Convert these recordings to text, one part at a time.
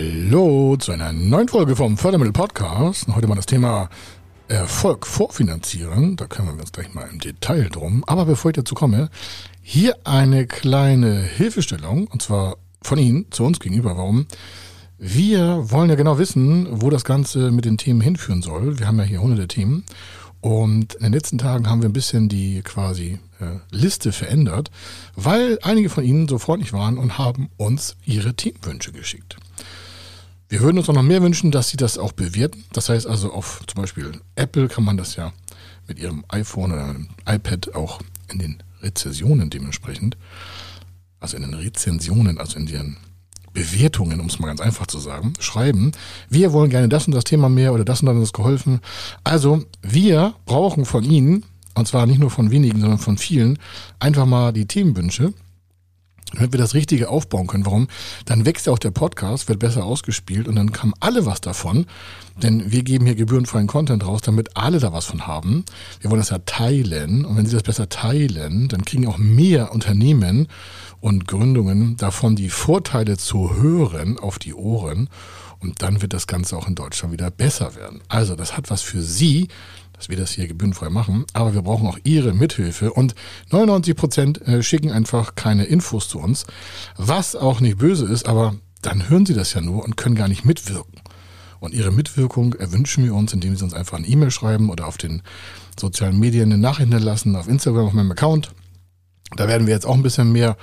Hallo zu einer neuen Folge vom Fördermittel Podcast. Heute mal das Thema Erfolg vorfinanzieren. Da kümmern wir uns gleich mal im Detail drum. Aber bevor ich dazu komme, hier eine kleine Hilfestellung und zwar von Ihnen zu uns gegenüber. Warum? Wir wollen ja genau wissen, wo das Ganze mit den Themen hinführen soll. Wir haben ja hier hunderte Themen. Und in den letzten Tagen haben wir ein bisschen die quasi äh, Liste verändert, weil einige von Ihnen so freundlich waren und haben uns ihre Themenwünsche geschickt. Wir würden uns auch noch mehr wünschen, dass Sie das auch bewerten. Das heißt also auf zum Beispiel Apple kann man das ja mit Ihrem iPhone oder iPad auch in den Rezensionen dementsprechend, also in den Rezensionen, also in den Bewertungen, um es mal ganz einfach zu sagen, schreiben, wir wollen gerne das und das Thema mehr oder das und das geholfen. Also wir brauchen von Ihnen, und zwar nicht nur von wenigen, sondern von vielen, einfach mal die Themenwünsche damit wir das Richtige aufbauen können. Warum? Dann wächst ja auch der Podcast, wird besser ausgespielt und dann haben alle was davon. Denn wir geben hier gebührenfreien Content raus, damit alle da was von haben. Wir wollen das ja teilen. Und wenn sie das besser teilen, dann kriegen auch mehr Unternehmen und Gründungen davon die Vorteile zu hören auf die Ohren. Und dann wird das Ganze auch in Deutschland wieder besser werden. Also das hat was für Sie, dass wir das hier gebührenfrei machen. Aber wir brauchen auch Ihre Mithilfe. Und 99 Prozent äh, schicken einfach keine Infos zu uns, was auch nicht böse ist, aber dann hören Sie das ja nur und können gar nicht mitwirken. Und Ihre Mitwirkung erwünschen wir uns, indem Sie uns einfach eine E-Mail schreiben oder auf den sozialen Medien eine Nachricht hinterlassen, auf Instagram, auf meinem Account. Da werden wir jetzt auch ein bisschen mehr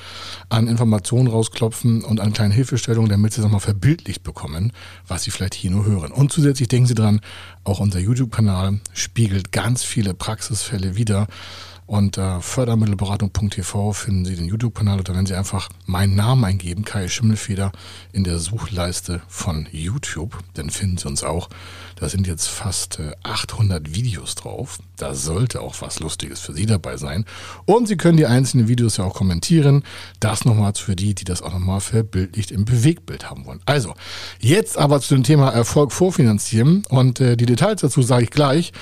an Informationen rausklopfen und an kleinen Hilfestellungen, damit Sie es nochmal verbildlicht bekommen, was Sie vielleicht hier nur hören. Und zusätzlich denken Sie dran, auch unser YouTube-Kanal spiegelt ganz viele Praxisfälle wieder unter fördermittelberatung.tv finden Sie den YouTube-Kanal oder wenn Sie einfach meinen Namen eingeben, Kai Schimmelfeder, in der Suchleiste von YouTube, dann finden Sie uns auch. Da sind jetzt fast 800 äh, Videos drauf. Da sollte auch was Lustiges für Sie dabei sein. Und Sie können die einzelnen Videos ja auch kommentieren. Das nochmal für die, die das auch nochmal verbildlicht im Bewegtbild haben wollen. Also, jetzt aber zu dem Thema Erfolg vorfinanzieren. Und äh, die Details dazu sage ich gleich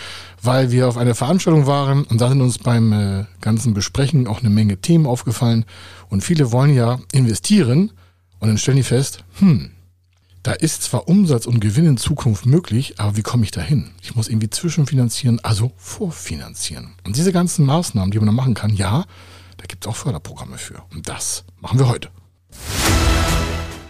weil wir auf einer Veranstaltung waren und da sind uns beim äh, ganzen Besprechen auch eine Menge Themen aufgefallen und viele wollen ja investieren und dann stellen die fest, hm, da ist zwar Umsatz und Gewinn in Zukunft möglich, aber wie komme ich da hin? Ich muss irgendwie zwischenfinanzieren, also vorfinanzieren. Und diese ganzen Maßnahmen, die man da machen kann, ja, da gibt es auch Förderprogramme für. Und das machen wir heute.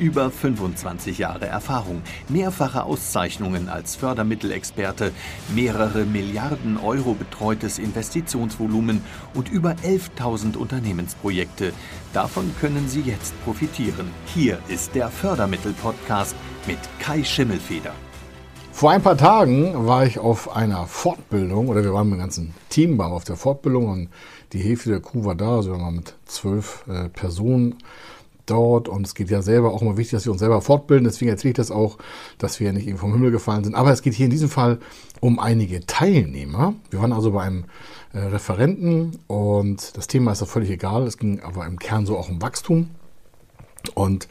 Über 25 Jahre Erfahrung, mehrfache Auszeichnungen als Fördermittelexperte, mehrere Milliarden Euro betreutes Investitionsvolumen und über 11.000 Unternehmensprojekte. Davon können Sie jetzt profitieren. Hier ist der Fördermittel-Podcast mit Kai Schimmelfeder. Vor ein paar Tagen war ich auf einer Fortbildung, oder wir waren mit dem ganzen Team auf der Fortbildung und die Hälfte der Crew war da, also wir waren mit zwölf äh, Personen dort und es geht ja selber auch immer wichtig, dass wir uns selber fortbilden. Deswegen erzähle ich das auch, dass wir ja nicht eben vom Himmel gefallen sind. Aber es geht hier in diesem Fall um einige Teilnehmer. Wir waren also bei einem äh, Referenten und das Thema ist doch völlig egal. Es ging aber im Kern so auch um Wachstum. Und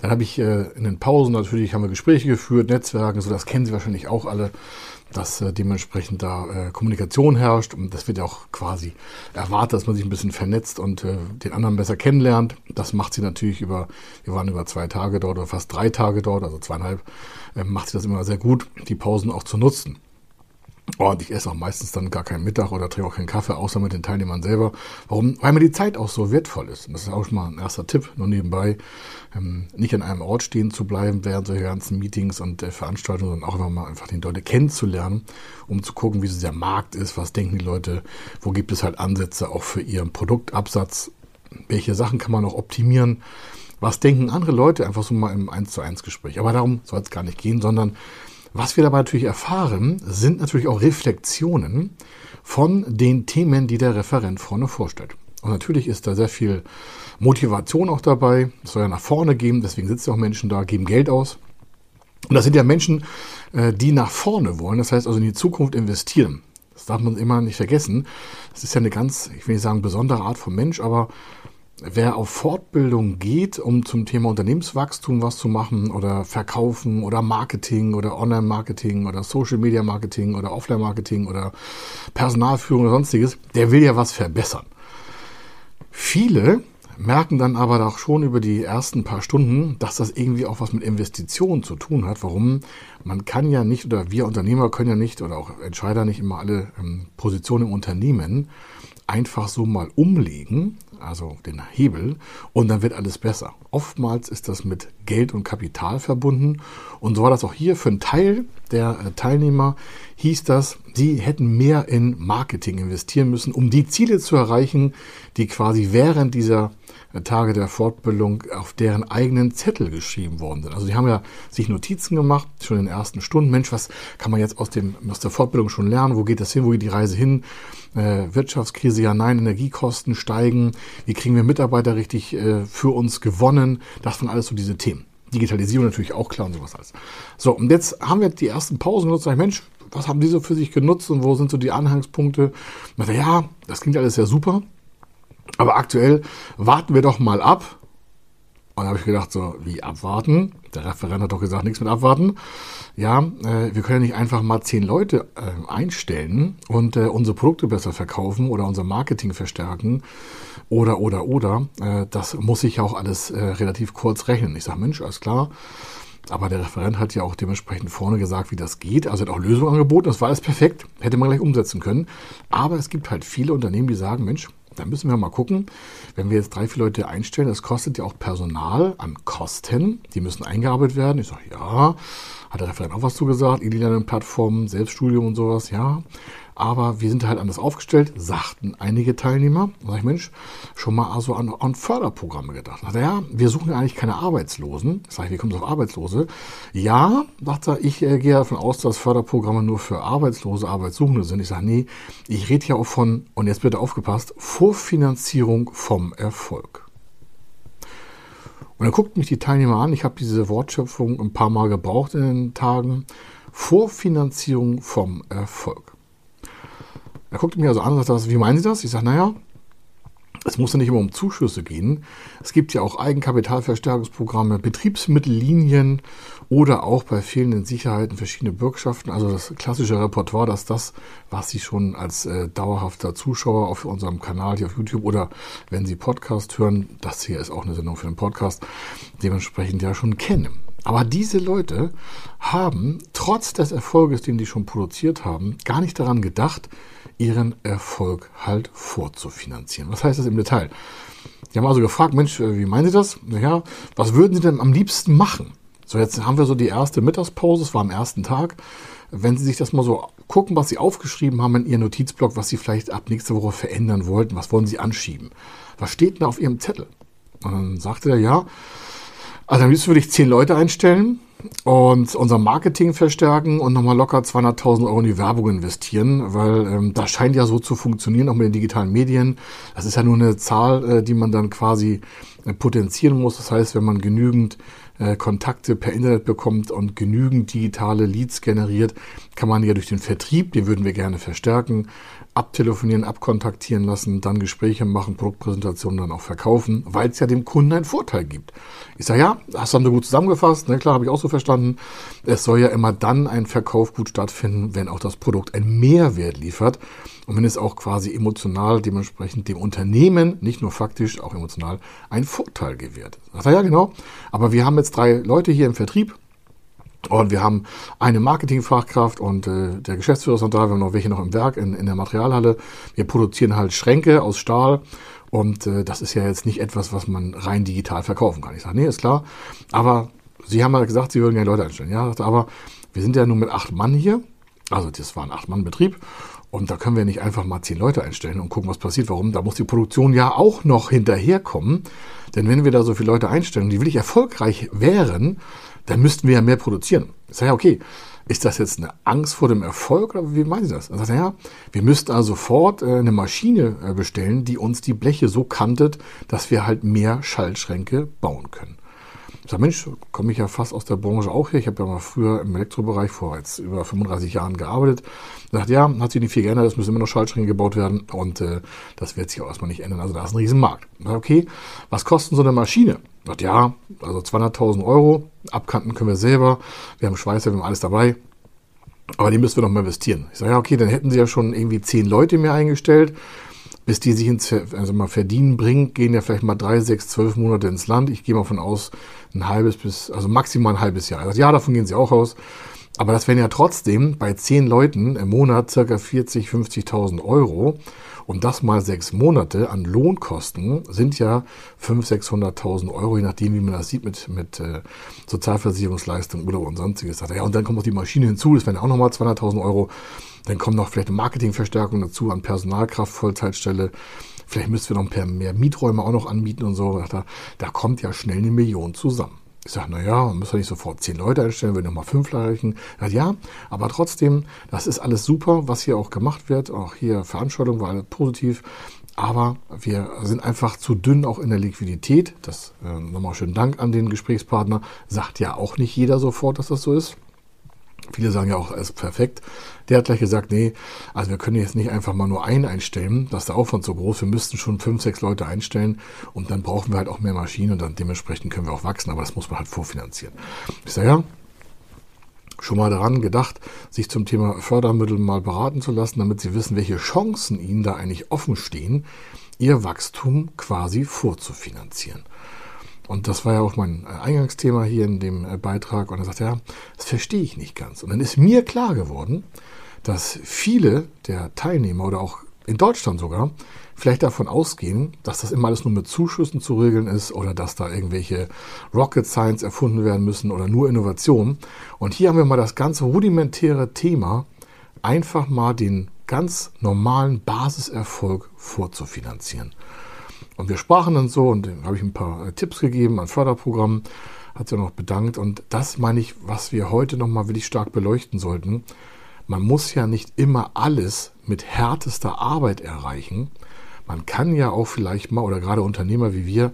dann habe ich äh, in den Pausen natürlich haben wir Gespräche geführt, Netzwerken, so das kennen Sie wahrscheinlich auch alle dass äh, dementsprechend da äh, Kommunikation herrscht und das wird ja auch quasi erwartet, dass man sich ein bisschen vernetzt und den anderen besser kennenlernt. Das macht sie natürlich über, wir waren über zwei Tage dort oder fast drei Tage dort, also zweieinhalb, macht sie das immer sehr gut, die Pausen auch zu nutzen. Und ich esse auch meistens dann gar keinen Mittag oder trinke auch keinen Kaffee, außer mit den Teilnehmern selber. Warum? Weil mir die Zeit auch so wertvoll ist. Und das ist auch schon mal ein erster Tipp, nur nebenbei, ähm, nicht an einem Ort stehen zu bleiben während solcher ganzen Meetings und äh, Veranstaltungen, sondern auch einfach mal einfach die Leute kennenzulernen, um zu gucken, wie so der Markt ist, was denken die Leute, wo gibt es halt Ansätze auch für ihren Produktabsatz, welche Sachen kann man auch optimieren, was denken andere Leute, einfach so mal im 1 zu 1 Gespräch. Aber darum soll es gar nicht gehen, sondern was wir dabei natürlich erfahren, sind natürlich auch Reflexionen von den Themen, die der Referent vorne vorstellt. Und natürlich ist da sehr viel Motivation auch dabei. Es soll ja nach vorne gehen, deswegen sitzen auch Menschen da, geben Geld aus. Und das sind ja Menschen, äh, die nach vorne wollen, das heißt also in die Zukunft investieren. Das darf man immer nicht vergessen. Das ist ja eine ganz, ich will nicht sagen besondere Art von Mensch, aber wer auf Fortbildung geht, um zum Thema Unternehmenswachstum was zu machen oder Verkaufen oder Marketing oder Online-Marketing oder Social-Media-Marketing oder Offline-Marketing oder Personalführung oder sonstiges, der will ja was verbessern. Viele merken dann aber auch schon über die ersten paar Stunden, dass das irgendwie auch was mit Investitionen zu tun hat. Warum? Man kann ja nicht oder wir Unternehmer können ja nicht oder auch Entscheider nicht immer alle ähm, Positionen im Unternehmen einfach so mal umlegen, also den Hebel, und dann wird alles besser. Oftmals ist das mit Geld und Kapital verbunden. Und so war das auch hier für einen Teil der äh, Teilnehmer, hieß das, sie hätten mehr in Marketing investieren müssen, um die Ziele zu erreichen, die quasi während dieser Tage der Fortbildung auf deren eigenen Zettel geschrieben worden sind. Also die haben ja sich Notizen gemacht, schon in den ersten Stunden. Mensch, was kann man jetzt aus, dem, aus der Fortbildung schon lernen? Wo geht das hin? Wo geht die Reise hin? Äh, Wirtschaftskrise, ja, nein, Energiekosten steigen. Wie kriegen wir Mitarbeiter richtig äh, für uns gewonnen? Das waren alles so diese Themen. Digitalisierung natürlich auch klar und sowas alles. So, und jetzt haben wir die ersten Pausen genutzt. Sag ich, Mensch, was haben die so für sich genutzt und wo sind so die Anhangspunkte? Und ja, das klingt alles sehr super. Aber aktuell warten wir doch mal ab. Und da habe ich gedacht, so, wie abwarten? Der Referent hat doch gesagt, nichts mit abwarten. Ja, äh, wir können ja nicht einfach mal zehn Leute äh, einstellen und äh, unsere Produkte besser verkaufen oder unser Marketing verstärken oder, oder, oder. Äh, das muss ich auch alles äh, relativ kurz rechnen. Ich sage, Mensch, alles klar. Aber der Referent hat ja auch dementsprechend vorne gesagt, wie das geht. Also hat auch Lösungen angeboten. Das war alles perfekt. Hätte man gleich umsetzen können. Aber es gibt halt viele Unternehmen, die sagen, Mensch, da müssen wir mal gucken, wenn wir jetzt drei, vier Leute einstellen, das kostet ja auch Personal an Kosten, die müssen eingearbeitet werden. Ich sage, ja, hat der Referent auch was zugesagt, E-Learning-Plattformen, Selbststudium und sowas, ja. Aber wir sind halt anders aufgestellt, sagten einige Teilnehmer. Da sag ich, Mensch, schon mal also an, an Förderprogramme gedacht. Sagt er, ja, wir suchen ja eigentlich keine Arbeitslosen. Sag ich, wie kommt es auf Arbeitslose? Ja, sagt er, ich äh, gehe davon aus, dass Förderprogramme nur für Arbeitslose, Arbeitssuchende sind. Ich sage, nee, ich rede ja auch von, und jetzt bitte aufgepasst, Vorfinanzierung vom Erfolg. Und dann guckt mich die Teilnehmer an. Ich habe diese Wortschöpfung ein paar Mal gebraucht in den Tagen. Vorfinanzierung vom Erfolg. Er guckte mich also an und sagte, wie meinen Sie das? Ich sage, naja, es muss ja nicht immer um Zuschüsse gehen. Es gibt ja auch Eigenkapitalverstärkungsprogramme, Betriebsmittellinien oder auch bei fehlenden Sicherheiten verschiedene Bürgschaften. Also das klassische Repertoire, dass das, was Sie schon als äh, dauerhafter Zuschauer auf unserem Kanal hier auf YouTube oder wenn Sie Podcast hören, das hier ist auch eine Sendung für einen Podcast, dementsprechend ja schon kennen. Aber diese Leute haben trotz des Erfolges, den die schon produziert haben, gar nicht daran gedacht, ihren Erfolg halt vorzufinanzieren. Was heißt das im Detail? Die haben also gefragt, Mensch, äh, wie meinen Sie das? Naja, was würden Sie denn am liebsten machen? So, jetzt haben wir so die erste Mittagspause, es war am ersten Tag. Wenn Sie sich das mal so gucken, was Sie aufgeschrieben haben in Ihrem Notizblock, was Sie vielleicht ab nächste Woche verändern wollten, was wollen Sie anschieben? Was steht denn auf Ihrem Zettel? Und dann sagte er, ja, also am liebsten würde ich zehn Leute einstellen und unser Marketing verstärken und nochmal locker 200.000 Euro in die Werbung investieren, weil ähm, das scheint ja so zu funktionieren, auch mit den digitalen Medien. Das ist ja nur eine Zahl, äh, die man dann quasi äh, potenzieren muss. Das heißt, wenn man genügend äh, Kontakte per Internet bekommt und genügend digitale Leads generiert, kann man ja durch den Vertrieb, den würden wir gerne verstärken, abtelefonieren, abkontaktieren lassen, dann Gespräche machen, Produktpräsentationen dann auch verkaufen, weil es ja dem Kunden einen Vorteil gibt. Ich sage, ja, das haben wir gut zusammengefasst, ne, klar, habe ich auch so verstanden. Es soll ja immer dann ein Verkauf gut stattfinden, wenn auch das Produkt einen Mehrwert liefert und wenn es auch quasi emotional dementsprechend dem Unternehmen, nicht nur faktisch, auch emotional, einen Vorteil gewährt. Sagt er, ja, genau. Aber wir haben jetzt drei Leute hier im Vertrieb, und wir haben eine Marketingfachkraft und äh, der Geschäftsführer ist noch da. Wir haben noch welche noch im Werk in, in der Materialhalle. Wir produzieren halt Schränke aus Stahl. Und äh, das ist ja jetzt nicht etwas, was man rein digital verkaufen kann. Ich sage, nee, ist klar. Aber Sie haben ja gesagt, Sie würden gerne Leute einstellen. Ja, aber wir sind ja nur mit acht Mann hier. Also das war ein Acht-Mann-Betrieb. Und da können wir nicht einfach mal zehn Leute einstellen und gucken, was passiert. Warum? Da muss die Produktion ja auch noch hinterherkommen. Denn wenn wir da so viele Leute einstellen, die wirklich erfolgreich wären, dann müssten wir ja mehr produzieren. Ich sage, ja, okay, ist das jetzt eine Angst vor dem Erfolg oder wie meinen Sie das? Dann sagt er, ja, wir müssten also sofort äh, eine Maschine äh, bestellen, die uns die Bleche so kantet, dass wir halt mehr Schaltschränke bauen können. Ich sage, Mensch, komme ich ja fast aus der Branche auch her. Ich habe ja mal früher im Elektrobereich vor jetzt über 35 Jahren gearbeitet. Ich dachte, ja, hat sich nicht viel geändert, es müssen immer noch Schaltschränke gebaut werden und äh, das wird sich auch erstmal nicht ändern. Also da ist ein Riesenmarkt. Sage, okay, was kostet so eine Maschine? Dachte, ja, also 200.000 Euro, abkanten können wir selber, wir haben Schweißer, wir haben alles dabei. Aber die müssen wir noch mal investieren. Ich sage, ja, okay, dann hätten sie ja schon irgendwie zehn Leute mehr eingestellt bis die sich ins also mal Verdienen bringt, gehen ja vielleicht mal drei, sechs, zwölf Monate ins Land. Ich gehe mal von aus, ein halbes bis, also maximal ein halbes Jahr. Also ja, davon gehen sie auch aus. Aber das wären ja trotzdem bei zehn Leuten im Monat circa 40, 50.000 Euro. Und das mal sechs Monate an Lohnkosten sind ja 500.000, 600.000 Euro, je nachdem, wie man das sieht mit, mit äh, Sozialversicherungsleistung, Urlaub und sonstiges. Ja, und dann kommt noch die Maschine hinzu, das wären ja auch nochmal 200.000 Euro. Dann kommt noch vielleicht eine Marketingverstärkung dazu an Personalkraft, Vollzeitstelle. Vielleicht müssten wir noch ein paar mehr Mieträume auch noch anbieten und so. Da, da kommt ja schnell eine Million zusammen. Ich sage, naja, man muss ja nicht sofort zehn Leute einstellen, wenn nochmal fünf reichen. Ja, aber trotzdem, das ist alles super, was hier auch gemacht wird. Auch hier Veranstaltung war alles positiv. Aber wir sind einfach zu dünn auch in der Liquidität. Das äh, nochmal schönen Dank an den Gesprächspartner. Sagt ja auch nicht jeder sofort, dass das so ist. Viele sagen ja auch, es ist perfekt. Der hat gleich gesagt, nee, also wir können jetzt nicht einfach mal nur einen einstellen, das ist der Aufwand so groß, wir müssten schon fünf, sechs Leute einstellen und dann brauchen wir halt auch mehr Maschinen und dann dementsprechend können wir auch wachsen, aber das muss man halt vorfinanzieren. Ich sage ja, schon mal daran gedacht, sich zum Thema Fördermittel mal beraten zu lassen, damit Sie wissen, welche Chancen Ihnen da eigentlich offen stehen, Ihr Wachstum quasi vorzufinanzieren. Und das war ja auch mein äh, Eingangsthema hier in dem äh, Beitrag. Und er sagt, ja, das verstehe ich nicht ganz. Und dann ist mir klar geworden, dass viele der Teilnehmer oder auch in Deutschland sogar vielleicht davon ausgehen, dass das immer alles nur mit Zuschüssen zu regeln ist oder dass da irgendwelche Rocket Science erfunden werden müssen oder nur Innovationen. Und hier haben wir mal das ganze rudimentäre Thema, einfach mal den ganz normalen Basiserfolg vorzufinanzieren. Und wir sprachen dann so und dann habe ich ein paar äh, Tipps gegeben an Förderprogrammen, hat sich auch noch bedankt. Und das meine ich, was wir heute nochmal wirklich stark beleuchten sollten. Man muss ja nicht immer alles mit härtester Arbeit erreichen. Man kann ja auch vielleicht mal, oder gerade Unternehmer wie wir,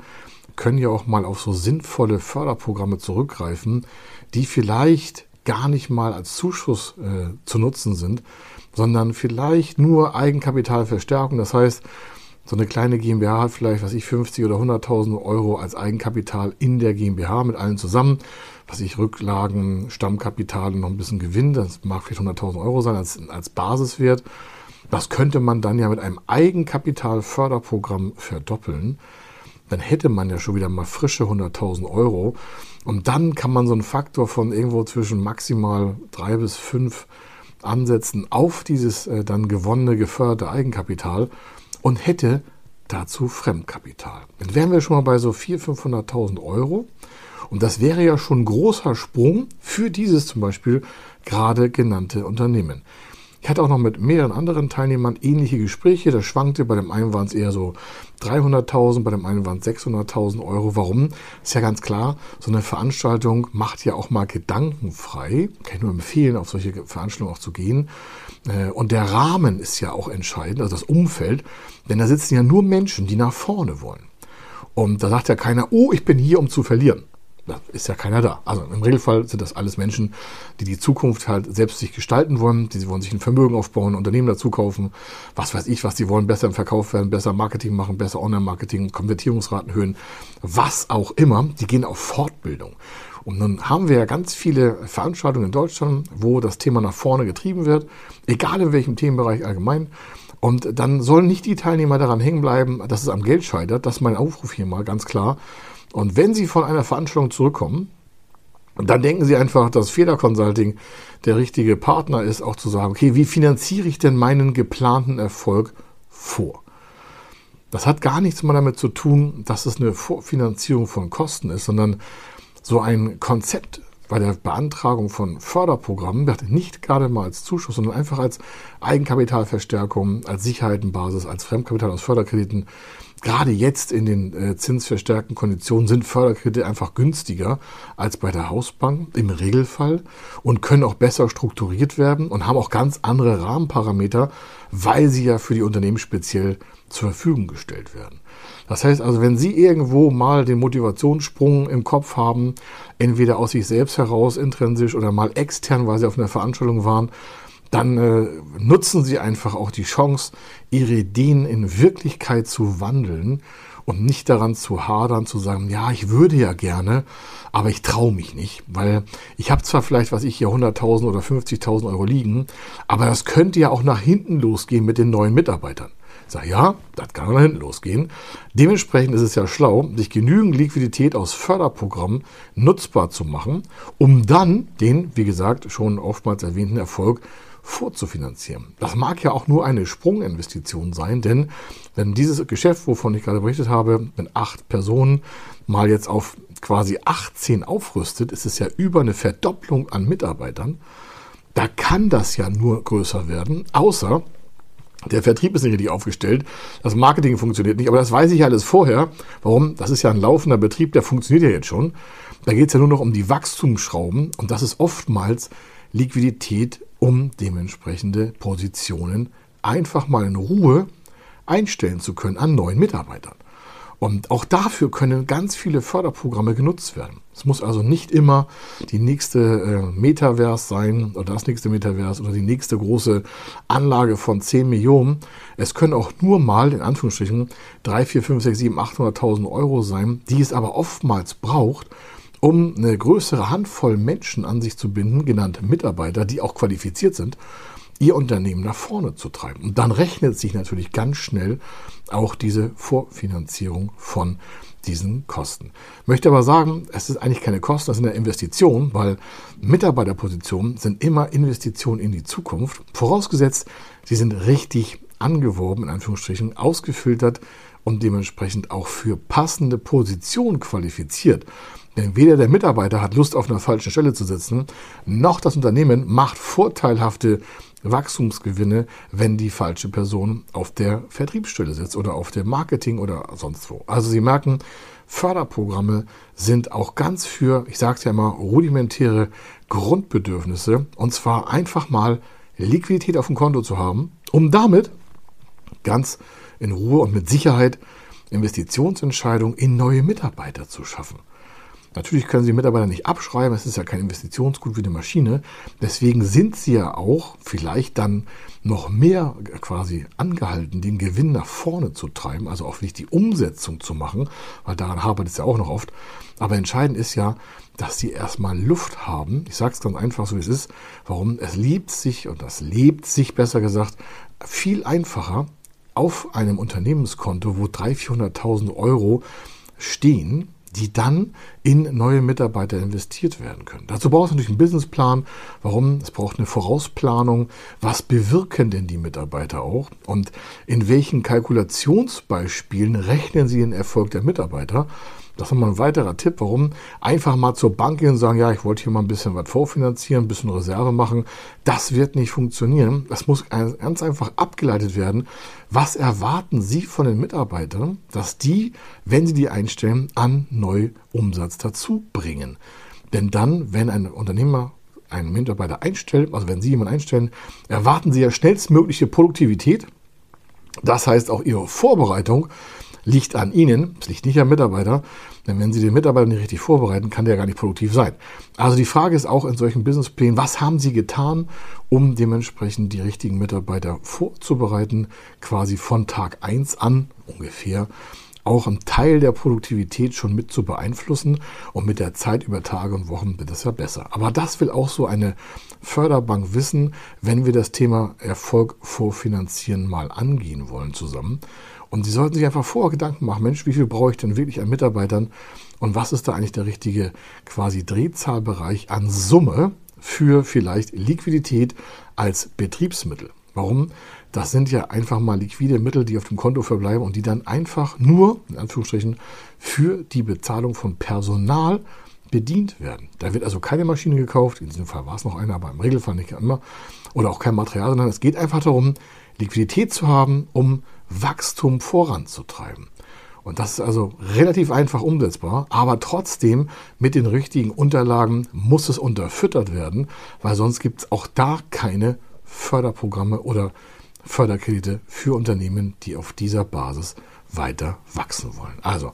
können ja auch mal auf so sinnvolle Förderprogramme zurückgreifen, die vielleicht gar nicht mal als Zuschuss äh, zu nutzen sind, sondern vielleicht nur Eigenkapitalverstärkung. Das heißt, so eine kleine GmbH hat vielleicht, was ich, 50 oder 100.000 Euro als Eigenkapital in der GmbH mit allen zusammen. Was ich, Rücklagen, Stammkapital und noch ein bisschen Gewinn, das mag vielleicht 100.000 Euro sein als, als Basiswert. Das könnte man dann ja mit einem Eigenkapitalförderprogramm verdoppeln. Dann hätte man ja schon wieder mal frische 100.000 Euro. Und dann kann man so einen Faktor von irgendwo zwischen maximal drei bis fünf ansetzen auf dieses äh, dann gewonnene, geförderte Eigenkapital und hätte dazu Fremdkapital. Dann wären wir schon mal bei so 400.000, 500.000 Euro. Und das wäre ja schon ein großer Sprung für dieses zum Beispiel gerade genannte Unternehmen. Ich hatte auch noch mit mehreren anderen Teilnehmern ähnliche Gespräche. Das schwankte. Bei dem einen waren es eher so 300.000, bei dem einen waren es 600.000 Euro. Warum? Ist ja ganz klar, so eine Veranstaltung macht ja auch mal gedankenfrei. Kann ich nur empfehlen, auf solche Veranstaltungen auch zu gehen. Äh, und der Rahmen ist ja auch entscheidend, also das Umfeld. Denn da sitzen ja nur Menschen, die nach vorne wollen. Und da sagt ja keiner, oh, ich bin hier, um zu verlieren da ist ja keiner da. Also im Regelfall sind das alles Menschen, die die Zukunft halt selbst sich gestalten wollen, die wollen sich ein Vermögen aufbauen, Unternehmen dazu kaufen, was weiß ich, was die wollen, besser im Verkauf werden, besser Marketing machen, besser Online-Marketing, Konvertierungsraten erhöhen, was auch immer. Die gehen auf Fortbildung. Und nun haben wir ja ganz viele Veranstaltungen in Deutschland, wo das Thema nach vorne getrieben wird, egal in welchem Themenbereich allgemein. Und dann sollen nicht die Teilnehmer daran hängen bleiben, dass es am Geld scheitert. Das ist mein Aufruf hier mal ganz klar. Und wenn Sie von einer Veranstaltung zurückkommen, dann denken Sie einfach, dass Feder Consulting der richtige Partner ist, auch zu sagen, okay, wie finanziere ich denn meinen geplanten Erfolg vor? Das hat gar nichts mal damit zu tun, dass es eine Vorfinanzierung von Kosten ist, sondern so ein Konzept bei der Beantragung von Förderprogrammen nicht gerade mal als Zuschuss, sondern einfach als Eigenkapitalverstärkung, als Sicherheitenbasis, als Fremdkapital aus Förderkrediten gerade jetzt in den äh, zinsverstärkten Konditionen sind Förderkredite einfach günstiger als bei der Hausbank im Regelfall und können auch besser strukturiert werden und haben auch ganz andere Rahmenparameter, weil sie ja für die Unternehmen speziell zur Verfügung gestellt werden. Das heißt also, wenn Sie irgendwo mal den Motivationssprung im Kopf haben, entweder aus sich selbst heraus intrinsisch oder mal extern, weil Sie auf einer Veranstaltung waren, dann äh, nutzen Sie einfach auch die Chance, Ihre Ideen in Wirklichkeit zu wandeln und nicht daran zu hadern, zu sagen, ja, ich würde ja gerne, aber ich traue mich nicht, weil ich habe zwar vielleicht, was ich hier 100.000 oder 50.000 Euro liegen, aber das könnte ja auch nach hinten losgehen mit den neuen Mitarbeitern. Sage, ja, das kann nach hinten losgehen. Dementsprechend ist es ja schlau, sich genügend Liquidität aus Förderprogrammen nutzbar zu machen, um dann den, wie gesagt, schon oftmals erwähnten Erfolg vorzufinanzieren. Das mag ja auch nur eine Sprunginvestition sein, denn wenn dieses Geschäft, wovon ich gerade berichtet habe, wenn acht Personen mal jetzt auf quasi 18 aufrüstet, ist es ja über eine Verdopplung an Mitarbeitern. Da kann das ja nur größer werden, außer der Vertrieb ist nicht richtig aufgestellt, das Marketing funktioniert nicht, aber das weiß ich alles vorher. Warum? Das ist ja ein laufender Betrieb, der funktioniert ja jetzt schon. Da geht es ja nur noch um die Wachstumsschrauben und das ist oftmals Liquidität um dementsprechende Positionen einfach mal in Ruhe einstellen zu können an neuen Mitarbeitern. Und auch dafür können ganz viele Förderprogramme genutzt werden. Es muss also nicht immer die nächste äh, Metaverse sein oder das nächste Metaverse oder die nächste große Anlage von 10 Millionen. Es können auch nur mal, in Anführungsstrichen, 3, 4, 5, 6, 7, 800.000 Euro sein, die es aber oftmals braucht, um eine größere Handvoll Menschen an sich zu binden, genannte Mitarbeiter, die auch qualifiziert sind, ihr Unternehmen nach vorne zu treiben. Und dann rechnet sich natürlich ganz schnell auch diese Vorfinanzierung von diesen Kosten. Möchte aber sagen, es ist eigentlich keine Kosten, das sind ja Investitionen, weil Mitarbeiterpositionen sind immer Investitionen in die Zukunft, vorausgesetzt, sie sind richtig angeworben, in Anführungsstrichen, ausgefiltert und dementsprechend auch für passende Positionen qualifiziert. Denn weder der Mitarbeiter hat Lust, auf einer falschen Stelle zu sitzen, noch das Unternehmen macht vorteilhafte Wachstumsgewinne, wenn die falsche Person auf der Vertriebsstelle sitzt oder auf der Marketing oder sonst wo. Also Sie merken, Förderprogramme sind auch ganz für, ich sage es ja immer, rudimentäre Grundbedürfnisse. Und zwar einfach mal Liquidität auf dem Konto zu haben, um damit ganz in Ruhe und mit Sicherheit Investitionsentscheidungen in neue Mitarbeiter zu schaffen. Natürlich können Sie Mitarbeiter nicht abschreiben, es ist ja kein Investitionsgut wie eine Maschine. Deswegen sind Sie ja auch vielleicht dann noch mehr quasi angehalten, den Gewinn nach vorne zu treiben, also auch wirklich die Umsetzung zu machen, weil daran arbeitet es ja auch noch oft. Aber entscheidend ist ja, dass Sie erstmal Luft haben. Ich sage es ganz einfach, so wie es ist. Warum? Es liebt sich und das lebt sich, besser gesagt, viel einfacher auf einem Unternehmenskonto, wo 300.000, 400.000 Euro stehen, die dann in neue Mitarbeiter investiert werden können. Dazu braucht es natürlich einen Businessplan. Warum? Es braucht eine Vorausplanung. Was bewirken denn die Mitarbeiter auch? Und in welchen Kalkulationsbeispielen rechnen sie den Erfolg der Mitarbeiter? Das ist nochmal ein weiterer Tipp, warum einfach mal zur Bank gehen und sagen, ja, ich wollte hier mal ein bisschen was vorfinanzieren, ein bisschen Reserve machen. Das wird nicht funktionieren. Das muss ganz einfach abgeleitet werden. Was erwarten Sie von den Mitarbeitern, dass die, wenn Sie die einstellen, an Neuumsatz dazu bringen? Denn dann, wenn ein Unternehmer einen Mitarbeiter einstellt, also wenn Sie jemanden einstellen, erwarten Sie ja schnellstmögliche Produktivität. Das heißt auch Ihre Vorbereitung liegt an Ihnen, es liegt nicht am Mitarbeiter, denn wenn Sie den Mitarbeiter nicht richtig vorbereiten, kann der gar nicht produktiv sein. Also die Frage ist auch in solchen Businessplänen, was haben Sie getan, um dementsprechend die richtigen Mitarbeiter vorzubereiten, quasi von Tag 1 an ungefähr auch einen Teil der Produktivität schon mit zu beeinflussen und mit der Zeit über Tage und Wochen wird es ja besser. Aber das will auch so eine Förderbank wissen, wenn wir das Thema Erfolg vorfinanzieren mal angehen wollen zusammen. Und Sie sollten sich einfach vorher Gedanken machen, Mensch, wie viel brauche ich denn wirklich an Mitarbeitern und was ist da eigentlich der richtige quasi Drehzahlbereich an Summe für vielleicht Liquidität als Betriebsmittel. Warum? Das sind ja einfach mal liquide Mittel, die auf dem Konto verbleiben und die dann einfach nur, in Anführungsstrichen, für die Bezahlung von Personal bedient werden. Da wird also keine Maschine gekauft, in diesem Fall war es noch eine, aber im Regelfall nicht immer, oder auch kein Material, sondern es geht einfach darum, Liquidität zu haben, um Wachstum voranzutreiben. Und das ist also relativ einfach umsetzbar, aber trotzdem mit den richtigen Unterlagen muss es unterfüttert werden, weil sonst gibt es auch da keine Förderprogramme oder Förderkredite für Unternehmen, die auf dieser Basis weiter wachsen wollen. Also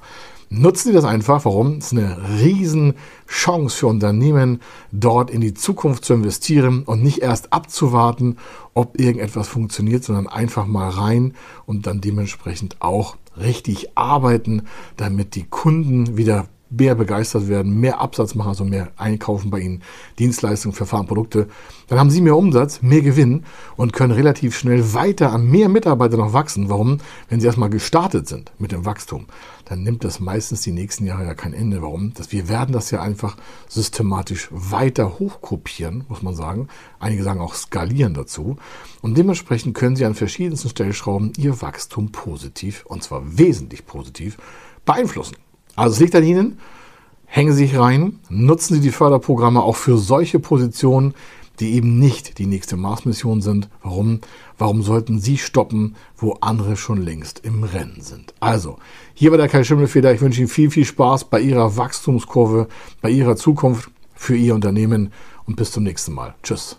nutzen Sie das einfach. Warum? Es ist eine Riesenchance für Unternehmen, dort in die Zukunft zu investieren und nicht erst abzuwarten, ob irgendetwas funktioniert, sondern einfach mal rein und dann dementsprechend auch richtig arbeiten, damit die Kunden wieder mehr begeistert werden, mehr Absatz machen, also mehr einkaufen bei Ihnen, Dienstleistungen, Verfahren, Produkte, dann haben Sie mehr Umsatz, mehr Gewinn und können relativ schnell weiter an mehr Mitarbeiter noch wachsen. Warum? Wenn Sie erstmal gestartet sind mit dem Wachstum, dann nimmt das meistens die nächsten Jahre ja kein Ende. Warum? Das, wir werden das ja einfach systematisch weiter hochkopieren, muss man sagen. Einige sagen auch skalieren dazu. Und dementsprechend können Sie an verschiedensten Stellschrauben Ihr Wachstum positiv, und zwar wesentlich positiv, beeinflussen. Also es liegt an Ihnen. Hängen Sie sich rein, nutzen Sie die Förderprogramme auch für solche Positionen, die eben nicht die nächste Mars-Mission sind. Warum? Warum sollten Sie stoppen, wo andere schon längst im Rennen sind? Also, hier war der Kai Schimmelfeder. Ich wünsche Ihnen viel, viel Spaß bei Ihrer Wachstumskurve, bei Ihrer Zukunft für Ihr Unternehmen und bis zum nächsten Mal. Tschüss.